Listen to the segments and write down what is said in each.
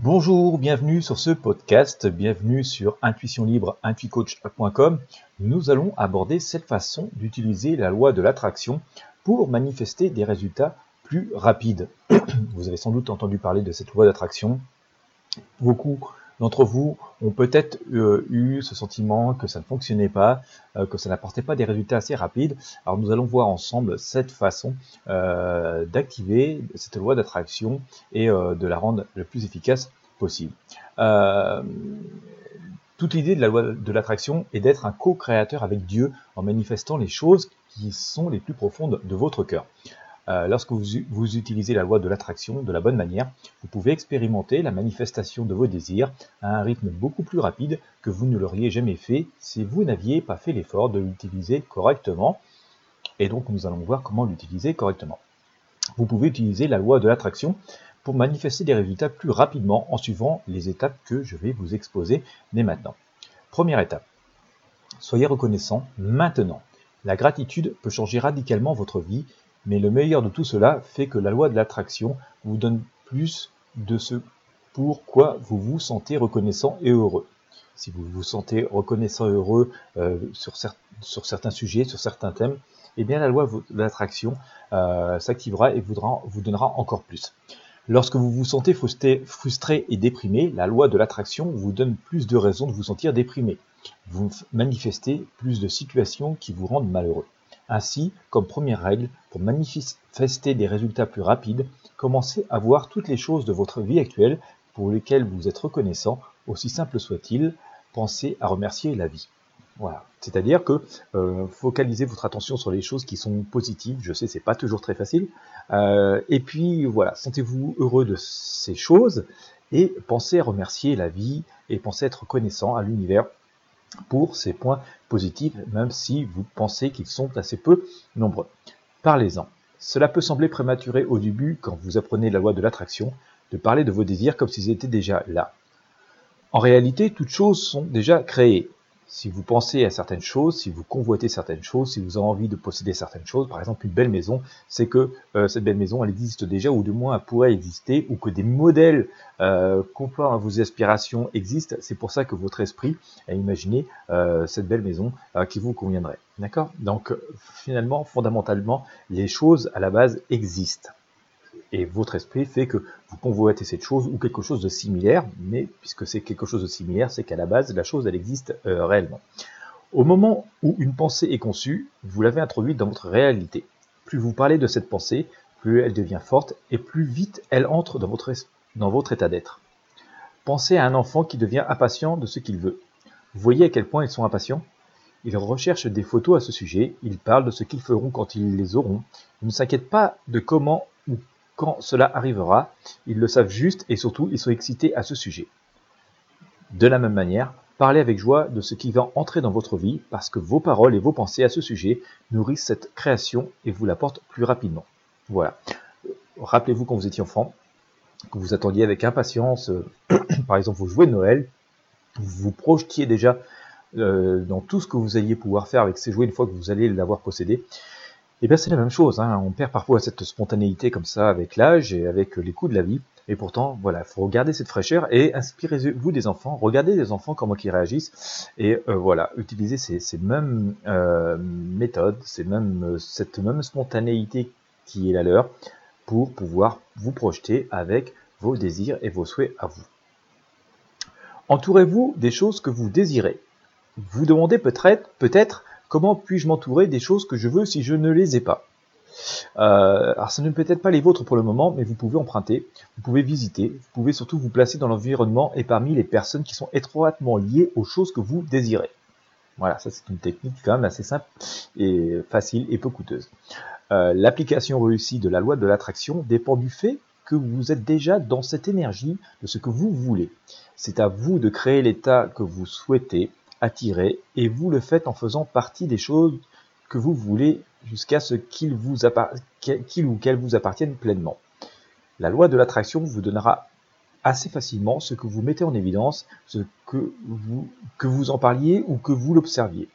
Bonjour, bienvenue sur ce podcast, bienvenue sur Intuition. Nous allons aborder cette façon d'utiliser la loi de l'attraction pour manifester des résultats plus rapides. Vous avez sans doute entendu parler de cette loi d'attraction. Beaucoup d'entre vous ont peut-être euh, eu ce sentiment que ça ne fonctionnait pas, euh, que ça n'apportait pas des résultats assez rapides. Alors nous allons voir ensemble cette façon euh, d'activer cette loi d'attraction et de la rendre le plus efficace possible. toute l'idée de la loi de l'attraction est d'être un co-créateur avec Dieu en manifestant les choses qui sont les plus profondes de votre cœur. Euh, lorsque vous, utilisez la loi de l'attraction de la bonne manière, vous pouvez expérimenter la manifestation de vos désirs à un rythme beaucoup plus rapide que vous ne l'auriez jamais fait si vous n'aviez pas fait l'effort de l'utiliser correctement. Et donc nous allons voir comment l'utiliser correctement. Vous pouvez utiliser la loi de l'attraction pour manifester des résultats plus rapidement en suivant les étapes que je vais vous exposer dès maintenant. Première étape. Soyez reconnaissant maintenant. La gratitude peut changer radicalement votre vie mais le meilleur de tout cela fait que la loi de l'attraction vous donne plus de ce pourquoi vous vous sentez reconnaissant et heureux. Si vous vous sentez reconnaissant et heureux euh, sur, certains sujets, sur certains thèmes, eh bien la loi de l'attraction euh, s'activera et vous, vous donnera encore plus. Lorsque vous vous sentez frustré et déprimé, la loi de l'attraction vous donne plus de raisons de vous sentir déprimé. Vous manifestez plus de situations qui vous rendent malheureux. Ainsi, comme première règle, pour manifester des résultats plus rapides, commencez à voir toutes les choses de votre vie actuelle pour lesquelles vous êtes reconnaissant, aussi simple soit-il, pensez à remercier la vie. Voilà. C'est-à-dire que euh, focalisez votre attention sur les choses qui sont positives. Je sais, c'est pas toujours très facile. Euh, et puis voilà, sentez-vous heureux de ces choses et pensez à remercier la vie et pensez à être reconnaissant à l'univers pour ces points positifs, même si vous pensez qu'ils sont assez peu nombreux. Parlez-en. Cela peut sembler prématuré au début quand vous apprenez la loi de l'attraction, de parler de vos désirs comme s'ils étaient déjà là. En réalité, toutes choses sont déjà créées. Si vous pensez à certaines choses, si vous convoitez certaines choses, si vous avez envie de posséder certaines choses, par exemple une belle maison, c'est que euh, cette belle maison, elle existe déjà, ou du moins elle pourrait exister, ou que des modèles euh, conformes à vos aspirations existent. C'est pour ça que votre esprit a imaginé euh, cette belle maison euh, qui vous conviendrait. D'accord? Donc finalement, fondamentalement, les choses à la base existent et votre esprit fait que vous convoitez cette chose ou quelque chose de similaire, mais puisque c'est quelque chose de similaire, c'est qu'à la base, la chose, elle existe euh, réellement. Au moment où une pensée est conçue, vous l'avez introduite dans votre réalité. Plus vous parlez de cette pensée, plus elle devient forte et plus vite elle entre dans votre, dans votre état d'être. Pensez à un enfant qui devient impatient de ce qu'il veut. Vous voyez à quel point ils sont impatients? Ils recherchent des photos à ce sujet, ils parlent de ce qu'ils feront quand ils les auront. Ils ne s'inquiètent pas de comment quand cela arrivera, ils le savent juste et surtout ils sont excités à ce sujet. De la même manière, parlez avec joie de ce qui va entrer dans votre vie parce que vos paroles et vos pensées à ce sujet nourrissent cette création et vous l'apportent plus rapidement. Voilà. Rappelez-vous quand vous étiez enfant, que vous attendiez avec impatience, euh, par exemple, vos jouets de Noël, vous vous projetiez déjà euh, dans tout ce que vous alliez pouvoir faire avec ces jouets une fois que vous allez l'avoir possédé. Et eh bien c'est la même chose, hein. on perd parfois cette spontanéité comme ça avec l'âge et avec les coups de la vie. Et pourtant, voilà, il faut garder cette fraîcheur et inspirez-vous des enfants, regardez les enfants comment ils réagissent et euh, voilà, utilisez ces, mêmes euh, méthodes, ces mêmes, cette même spontanéité qui est la leur pour pouvoir vous projeter avec vos désirs et vos souhaits à vous. Entourez-vous des choses que vous désirez. Vous demandez peut-être, peut-être Comment puis-je m'entourer des choses que je veux si je ne les ai pas euh, alors ce ne peut être pas les vôtres pour le moment, mais vous pouvez emprunter, vous pouvez visiter, vous pouvez surtout vous placer dans l'environnement et parmi les personnes qui sont étroitement liées aux choses que vous désirez. Voilà, ça c'est une technique quand même assez simple et facile et peu coûteuse. Euh, l'application réussie de la loi de l'attraction dépend du fait que vous êtes déjà dans cette énergie de ce que vous voulez. C'est à vous de créer l'état que vous souhaitez attirer, et vous le faites en faisant partie des choses que vous voulez jusqu'à ce qu'il ou qu'elles vous appartiennent pleinement. La loi de l'attraction vous donnera assez facilement ce que vous mettez en évidence, ce que vous, que vous en parliez ou que vous l'observiez.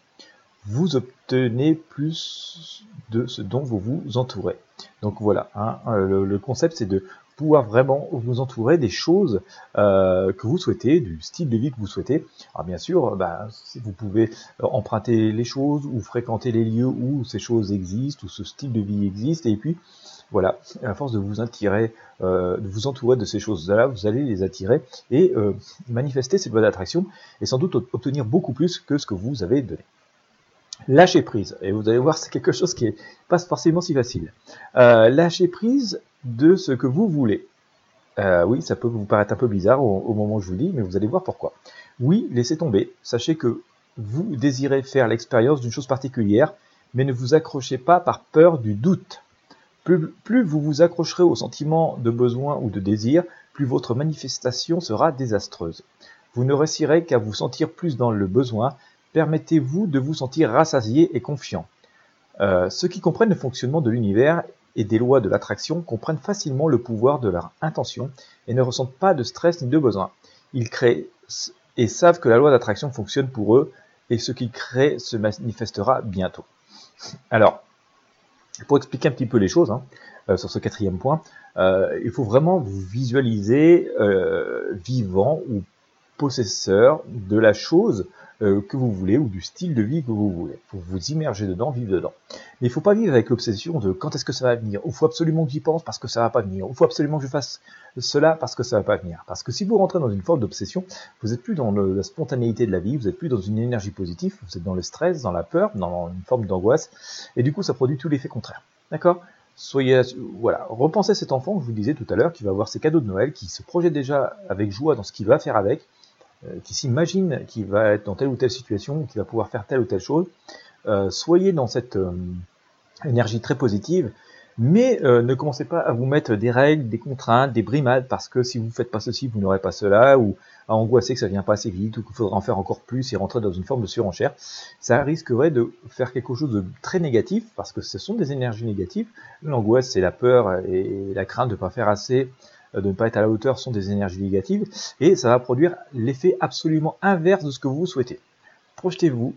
Vous obtenez plus de ce dont vous vous entourez. Donc voilà, hein, le, concept c'est de vraiment vous entourer des choses euh, que vous souhaitez, du style de vie que vous souhaitez. Alors bien sûr, bah, vous pouvez emprunter les choses ou fréquenter les lieux où ces choses existent, où ce style de vie existe, et puis voilà, à force de vous attirer, euh, de vous entourer de ces choses-là, vous allez les attirer et euh, manifester cette loi d'attraction et sans doute obtenir beaucoup plus que ce que vous avez donné. Lâcher prise, et vous allez voir, c'est quelque chose qui n'est pas forcément si facile. Euh, lâcher prise de ce que vous voulez. Euh, oui, ça peut vous paraître un peu bizarre au, moment où je vous dis, mais vous allez voir pourquoi. Oui, laissez tomber. Sachez que vous désirez faire l'expérience d'une chose particulière, mais ne vous accrochez pas par peur du doute. Plus, vous vous accrocherez au sentiment de besoin ou de désir, plus votre manifestation sera désastreuse. Vous ne réussirez qu'à vous sentir plus dans le besoin. Permettez-vous de vous sentir rassasié et confiant. Euh, ceux qui comprennent le fonctionnement de l'univers et des lois de l'attraction comprennent facilement le pouvoir de leur intention et ne ressentent pas de stress ni de besoin. Ils créent et savent que la loi d'attraction fonctionne pour eux et ce qu'ils créent se manifestera bientôt. Alors, pour expliquer un petit peu les choses hein, euh, sur ce quatrième point, euh, il faut vraiment vous visualiser vivant ou possesseur de la chose que vous voulez ou du style de vie que vous voulez. Il faut vous immerger dedans, vivre dedans. Mais il ne faut pas vivre avec l'obsession de quand est-ce que ça va venir. Il faut absolument que j'y pense parce que ça va pas venir. Il faut absolument que je fasse cela parce que ça va pas venir. Parce que si vous rentrez dans une forme d'obsession, vous n'êtes plus dans la spontanéité de la vie, vous n'êtes plus dans une énergie positive, vous êtes dans le stress, dans la peur, dans une forme d'angoisse, et du coup ça produit tout l'effet contraire. D'accord? Soyez, voilà, repensez cet enfant, je vous disais tout à l'heure, qui va avoir ses cadeaux de Noël, qui se projette déjà avec joie dans ce qu'il va faire avec, euh, qui s'imagine qu'il va être dans telle ou telle situation, qu'il va pouvoir faire telle ou telle chose. Euh, soyez dans cette euh, énergie très positive mais euh, ne commencez pas à vous mettre des règles, des contraintes, des brimades, parce que si vous ne faites pas ceci, vous n'aurez pas cela, ou à angoisser que ça vient pas assez vite, ou qu'il faudra en faire encore plus et rentrer dans une forme de surenchère. Ça risquerait de faire quelque chose de très négatif, parce que ce sont des énergies négatives. L'angoisse, c'est la peur et la crainte de ne pas faire assez, euh, de ne pas être à la hauteur, sont des énergies négatives, et ça va produire l'effet absolument inverse de ce que vous souhaitez. Projetez-vous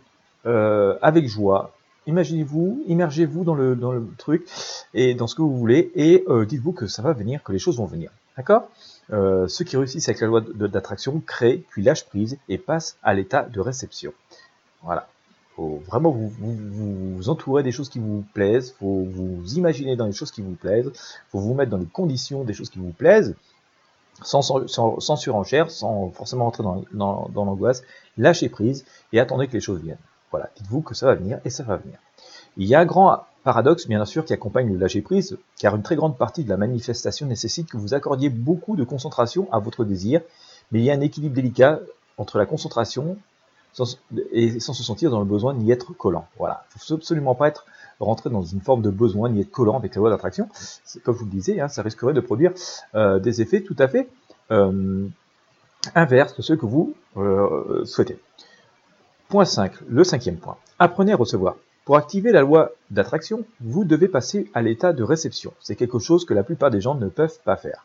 euh, avec joie, imaginez-vous, immergez-vous dans le, dans le truc et dans ce que vous voulez et euh, dites-vous que ça va venir, que les choses vont venir. D'accord? Euh, Ceux qui réussissent avec la loi d'attraction créent, puis lâchent prise et passent à l'état de réception. Voilà. Faut vraiment vous, vous, entourer des choses qui vous plaisent, faut vous imaginer dans les choses qui vous plaisent, faut vous mettre dans les conditions des choses qui vous plaisent, sans, sans, sans surenchère, sans forcément entrer dans l'angoisse, lâchez prise et attendez que les choses viennent. Voilà, dites-vous que ça va venir et ça va venir. Il y a un grand paradoxe, bien sûr, qui accompagne le lâcher prise, car une très grande partie de la manifestation nécessite que vous accordiez beaucoup de concentration à votre désir, mais il y a un équilibre délicat entre la concentration et sans se sentir dans le besoin ni être collant. Voilà, il faut absolument pas être rentrer dans une forme de besoin ni être collant avec la loi d'attraction. Comme je vous le disais, hein, ça risquerait de produire euh, des effets tout à fait euh, inverses de ceux que vous euh, souhaitez. Point 5, le cinquième point. Apprenez à recevoir. Pour activer la loi d'attraction, vous devez passer à l'état de réception. C'est quelque chose que la plupart des gens ne peuvent pas faire.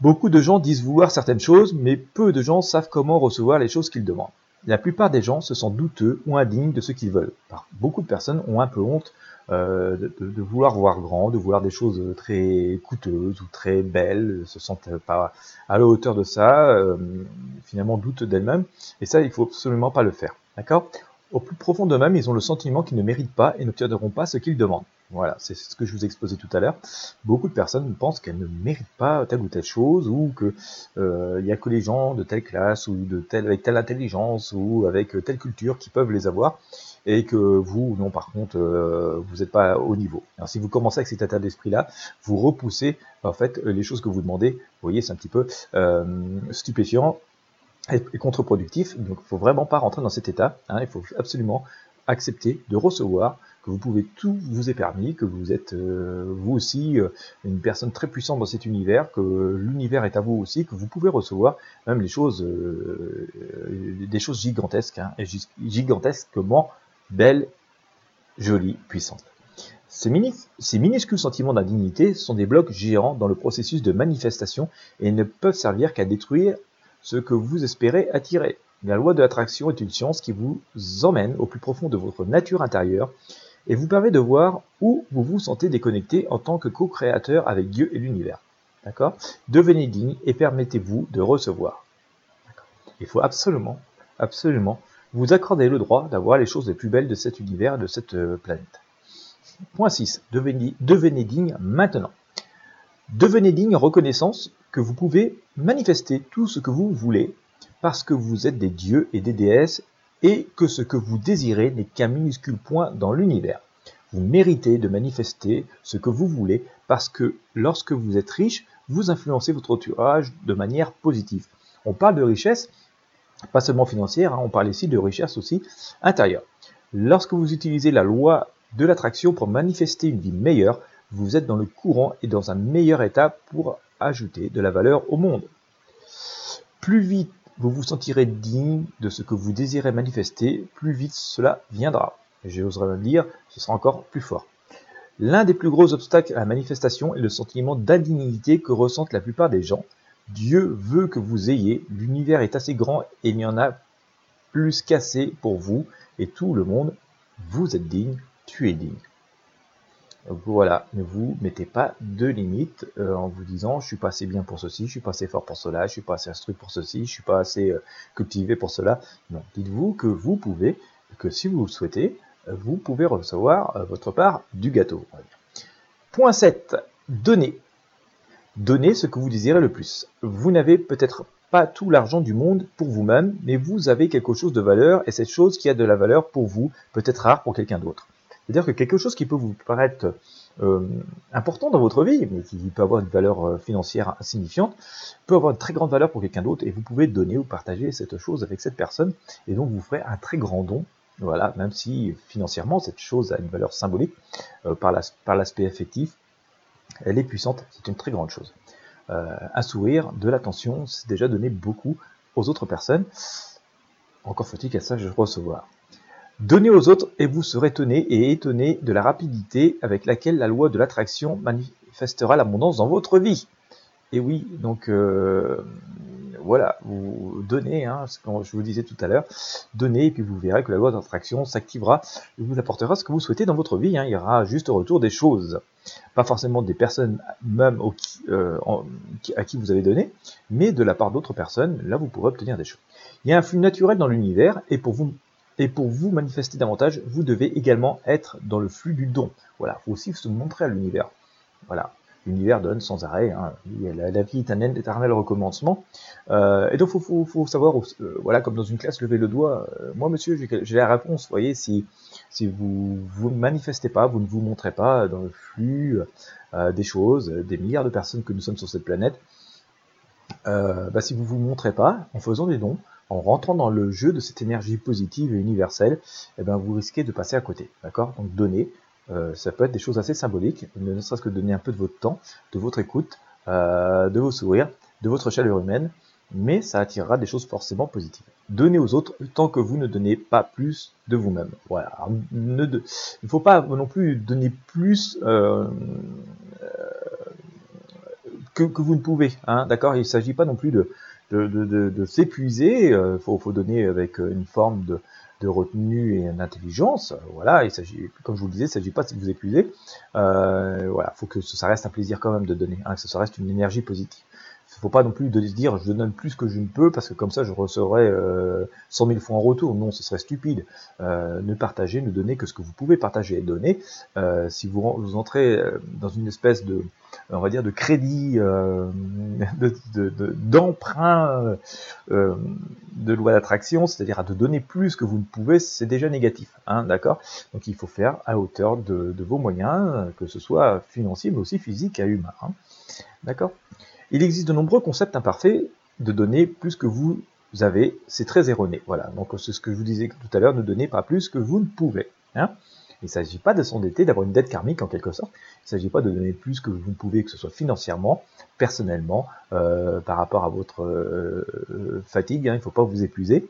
Beaucoup de gens disent vouloir certaines choses, mais peu de gens savent comment recevoir les choses qu'ils demandent. La plupart des gens se sentent douteux ou indignes de ce qu'ils veulent. Beaucoup de personnes ont un peu honte euh, de, vouloir voir grand, de vouloir des choses très coûteuses ou très belles, se sentent pas à la hauteur de ça, euh, finalement doutent d'elles-mêmes, et ça il faut absolument pas le faire. D'accord? Au plus profond d'eux-mêmes, ils ont le sentiment qu'ils ne méritent pas et n'obtiendront pas ce qu'ils demandent. Voilà, c'est ce que je vous ai exposé tout à l'heure. Beaucoup de personnes pensent qu'elles ne méritent pas telle ou telle chose, ou que euh, il n'y a que les gens de telle classe ou de telle avec telle intelligence ou avec telle culture qui peuvent les avoir, et que vous, non, par contre, euh, vous n'êtes pas au niveau. Alors, si vous commencez avec cet état d'esprit-là, vous repoussez en fait les choses que vous demandez. Vous voyez, c'est un petit peu euh, stupéfiant est contre-productif. Donc, il faut vraiment pas rentrer dans cet état. Hein. il faut absolument accepter de recevoir que vous pouvez tout vous est permis, que vous êtes euh, vous aussi euh, une personne très puissante dans cet univers, que l'univers est à vous aussi, que vous pouvez recevoir même les choses, euh, des choses gigantesques, hein, et gigantesquement belles, jolies, puissantes. Ces, ces minuscules sentiments d'indignité sont des blocs géants dans le processus de manifestation et ne peuvent servir qu'à détruire ce que vous espérez attirer. La loi de l'attraction est une science qui vous emmène au plus profond de votre nature intérieure et vous permet de voir où vous vous sentez déconnecté en tant que co-créateur avec Dieu et l'univers. D'accord? Devenez digne et permettez-vous de recevoir. Il faut absolument, absolument vous accorder le droit d'avoir les choses les plus belles de cet univers, de cette euh, planète. Point 6. Devenez, devenez digne maintenant. Devenez digne reconnaissance que vous pouvez manifester tout ce que vous voulez parce que vous êtes des dieux et des déesses et que ce que vous désirez n'est qu'un minuscule point dans l'univers. Vous méritez de manifester ce que vous voulez parce que lorsque vous êtes riche, vous influencez votre entourage de manière positive. On parle de richesse, pas seulement financière, hein, on parle ici de richesse aussi intérieure. Lorsque vous utilisez la loi de l'attraction pour manifester une vie meilleure, vous êtes dans le courant et dans un meilleur état pour ajouter de la valeur au monde. Plus vite vous vous sentirez digne de ce que vous désirez manifester, plus vite cela viendra. J'oserais même dire, ce sera encore plus fort. L'un des plus gros obstacles à la manifestation est le sentiment d'indignité que ressentent la plupart des gens. Dieu veut que vous ayez, l'univers est assez grand et il y en a plus qu'assez pour vous et tout le monde. Vous êtes digne, tu es digne. Voilà, ne vous mettez pas de limites euh, en vous disant je suis pas assez bien pour ceci, je suis pas assez fort pour cela, je suis pas assez instruit pour ceci, je suis pas assez euh, cultivé pour cela. Non, dites-vous que vous pouvez, que si vous le souhaitez, euh, vous pouvez recevoir votre part du gâteau. Point 7. Donnez. Donnez ce que vous désirez le plus. Vous n'avez peut-être pas tout l'argent du monde pour vous-même, mais vous avez quelque chose de valeur et cette chose qui a de la valeur pour vous peut être rare pour quelqu'un d'autre. C'est-à-dire que quelque chose qui peut vous paraître euh, important dans votre vie, mais qui peut avoir une valeur euh, financière insignifiante, peut avoir une très grande valeur pour quelqu'un d'autre, et vous pouvez donner ou partager cette chose avec cette personne, et donc vous ferez un très grand don, voilà, même si financièrement cette chose a une valeur symbolique, euh, par l'aspect affectif, elle est puissante, c'est une très grande chose. un sourire, de l'attention, c'est déjà donné beaucoup aux autres personnes. Encore faut-il qu'à ça je recevoir. Donnez aux autres et vous serez étonné et étonné de la rapidité avec laquelle la loi de l'attraction manifestera l'abondance dans votre vie. Et oui, donc euh, voilà, vous donnez, hein, comme je vous disais tout à l'heure, donnez et puis vous verrez que la loi d'attraction s'activera et vous apportera ce que vous souhaitez dans votre vie. Hein. Il y aura juste au retour des choses, pas forcément des personnes même euh, à qui vous avez donné, mais de la part d'autres personnes. Là, vous pourrez obtenir des choses. Il y a un flux naturel dans l'univers et pour vous et pour vous manifester davantage, vous devez également être dans le flux du don. Voilà, faut aussi se montrer à l'univers. Voilà, l'univers donne sans arrêt. Hein. La, vie est un éternel recommencement. Euh, et donc, faut, faut, savoir, euh, voilà, comme dans une classe, lever le doigt. Euh, moi, monsieur, j'ai la réponse. Vous voyez, si vous vous manifestez pas, vous ne vous montrez pas dans le flux des choses, des milliards de personnes que nous sommes sur cette planète. Bah, si vous vous montrez pas en faisant des dons, en rentrant dans le jeu de cette énergie positive et universelle, eh ben, vous risquez de passer à côté. D'accord? Donc donner, euh, ça peut être des choses assez symboliques, ne serait-ce que donner un peu de votre temps, de votre écoute, euh, de vos sourires, de votre chaleur humaine, mais ça attirera des choses forcément positives. Donnez aux autres tant que vous ne donnez pas plus de vous-même. Voilà. il ne faut pas non plus donner plus euh, que, que, vous ne pouvez. Hein, D'accord? Il ne s'agit pas non plus de, de, de, de, s'épuiser. Il euh, faut, faut, donner avec euh, une forme de, de retenue et d'intelligence. Voilà, il s'agit, comme je vous le disais, il ne s'agit pas de vous épuiser. Euh, voilà, faut que ça reste un plaisir quand même de donner, hein, que ça reste une énergie positive. Ne faut pas non plus de se dire je donne plus que je ne peux parce que comme ça je recevrai euh, 100 000 fois en retour. Non, ce serait stupide. Euh, ne partagez, ne donnez que ce que vous pouvez partager et donner. Euh, si vous, entrez euh, dans une espèce de, on va dire, de crédit, d'emprunt de, de, loi d'attraction, c'est-à-dire à de donner plus que vous ne pouvez, c'est déjà négatif. Hein, D'accord? Donc il faut faire à hauteur de, vos moyens, que ce soit financier mais aussi physique et humain. Hein. D'accord? Il existe de nombreux concepts imparfaits de donner plus que vous avez, c'est très erroné. Voilà, donc c'est ce que je vous disais tout à l'heure, ne donnez pas plus que vous ne pouvez. Hein il ne s'agit pas de s'endetter, d'avoir une dette karmique en quelque sorte. Il ne s'agit pas de donner plus que vous ne pouvez, que ce soit financièrement, personnellement, euh, par rapport à votre euh, fatigue. Hein, il ne faut pas vous épuiser.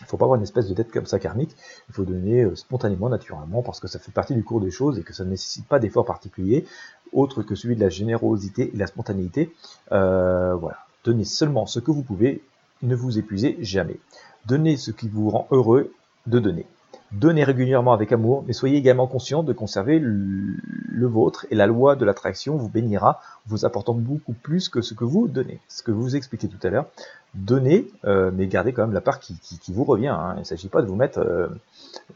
Il ne faut pas avoir une espèce de dette comme ça karmique. Il faut donner euh, spontanément, naturellement, parce que ça fait partie du cours des choses et que ça ne nécessite pas d'efforts particuliers autre que celui de la générosité et de la spontanéité. Euh, voilà. Donnez seulement ce que vous pouvez, ne vous épuisez jamais. Donnez ce qui vous rend heureux de donner. Donnez régulièrement avec amour, mais soyez également conscient de conserver le, vôtre et la loi de l'attraction vous bénira, vous apportant beaucoup plus que ce que vous donnez. Ce que vous expliquez tout à l'heure, donnez, euh, mais gardez quand même la part qui, vous revient. Hein. Il ne s'agit pas de vous mettre, euh,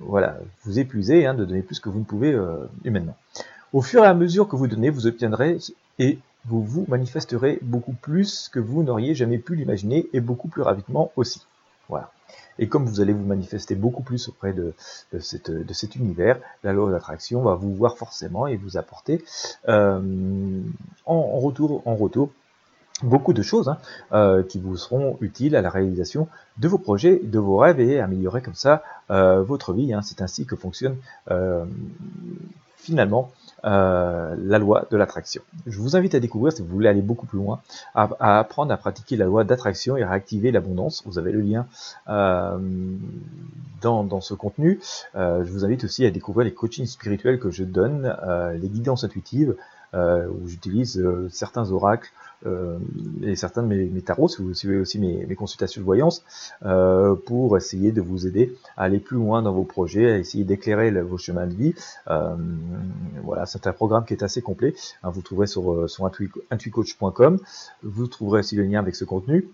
voilà, vous épuiser, hein, de donner plus que vous ne pouvez humainement. Au fur et à mesure que vous donnez, vous obtiendrez et vous vous manifesterez beaucoup plus que vous n'auriez jamais pu l'imaginer et beaucoup plus rapidement aussi. Voilà. Et comme vous allez vous manifester beaucoup plus auprès de, cet univers, la loi d'attraction va vous voir forcément et vous apporter euh, en, retour, en retour beaucoup de choses hein, euh, qui vous seront utiles à la réalisation de vos projets, de vos rêves et améliorer comme ça euh, votre vie. Hein. C'est ainsi que fonctionne finalement euh, la loi de l'attraction. Je vous invite à découvrir, si vous voulez aller beaucoup plus loin, à, apprendre à pratiquer la loi d'attraction et à réactiver l'abondance. Vous avez le lien euh, dans, ce contenu. Euh, je vous invite aussi à découvrir les coachings spirituels que je donne, les guidances intuitives, où j'utilise certains oracles, euh, et certains de mes, tarots, si vous suivez aussi mes, consultations de voyance, euh, pour essayer de vous aider à aller plus loin dans vos projets, à essayer d'éclairer vos chemins de vie. Euh, voilà, c'est un programme qui est assez complet. Hein, vous trouverez sur, euh, sur intuicoach.com. Vous trouverez aussi le lien avec ce contenu.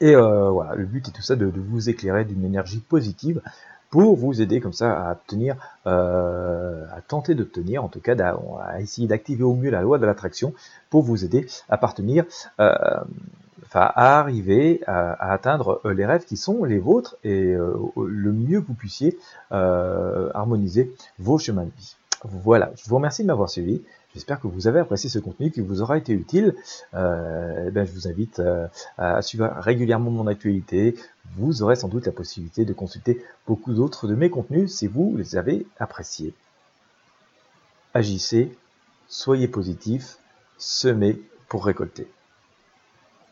Et euh, voilà, le but est tout ça de vous éclairer d'une énergie positive pour vous aider comme ça à obtenir, euh, à tenter d'obtenir, en tout cas à, essayer d'activer au mieux la loi de l'attraction pour vous aider à partenir, euh, enfin à arriver à, atteindre euh, les rêves qui sont les vôtres et le mieux que vous puissiez harmoniser vos chemins de vie. Voilà, je vous remercie de m'avoir suivi. J'espère que vous avez apprécié ce contenu, qui vous aura été utile. Euh, eh ben, je vous invite euh, à suivre régulièrement mon actualité. Vous aurez sans doute la possibilité de consulter beaucoup d'autres de mes contenus si vous les avez appréciés. Agissez, soyez positif, semez pour récolter.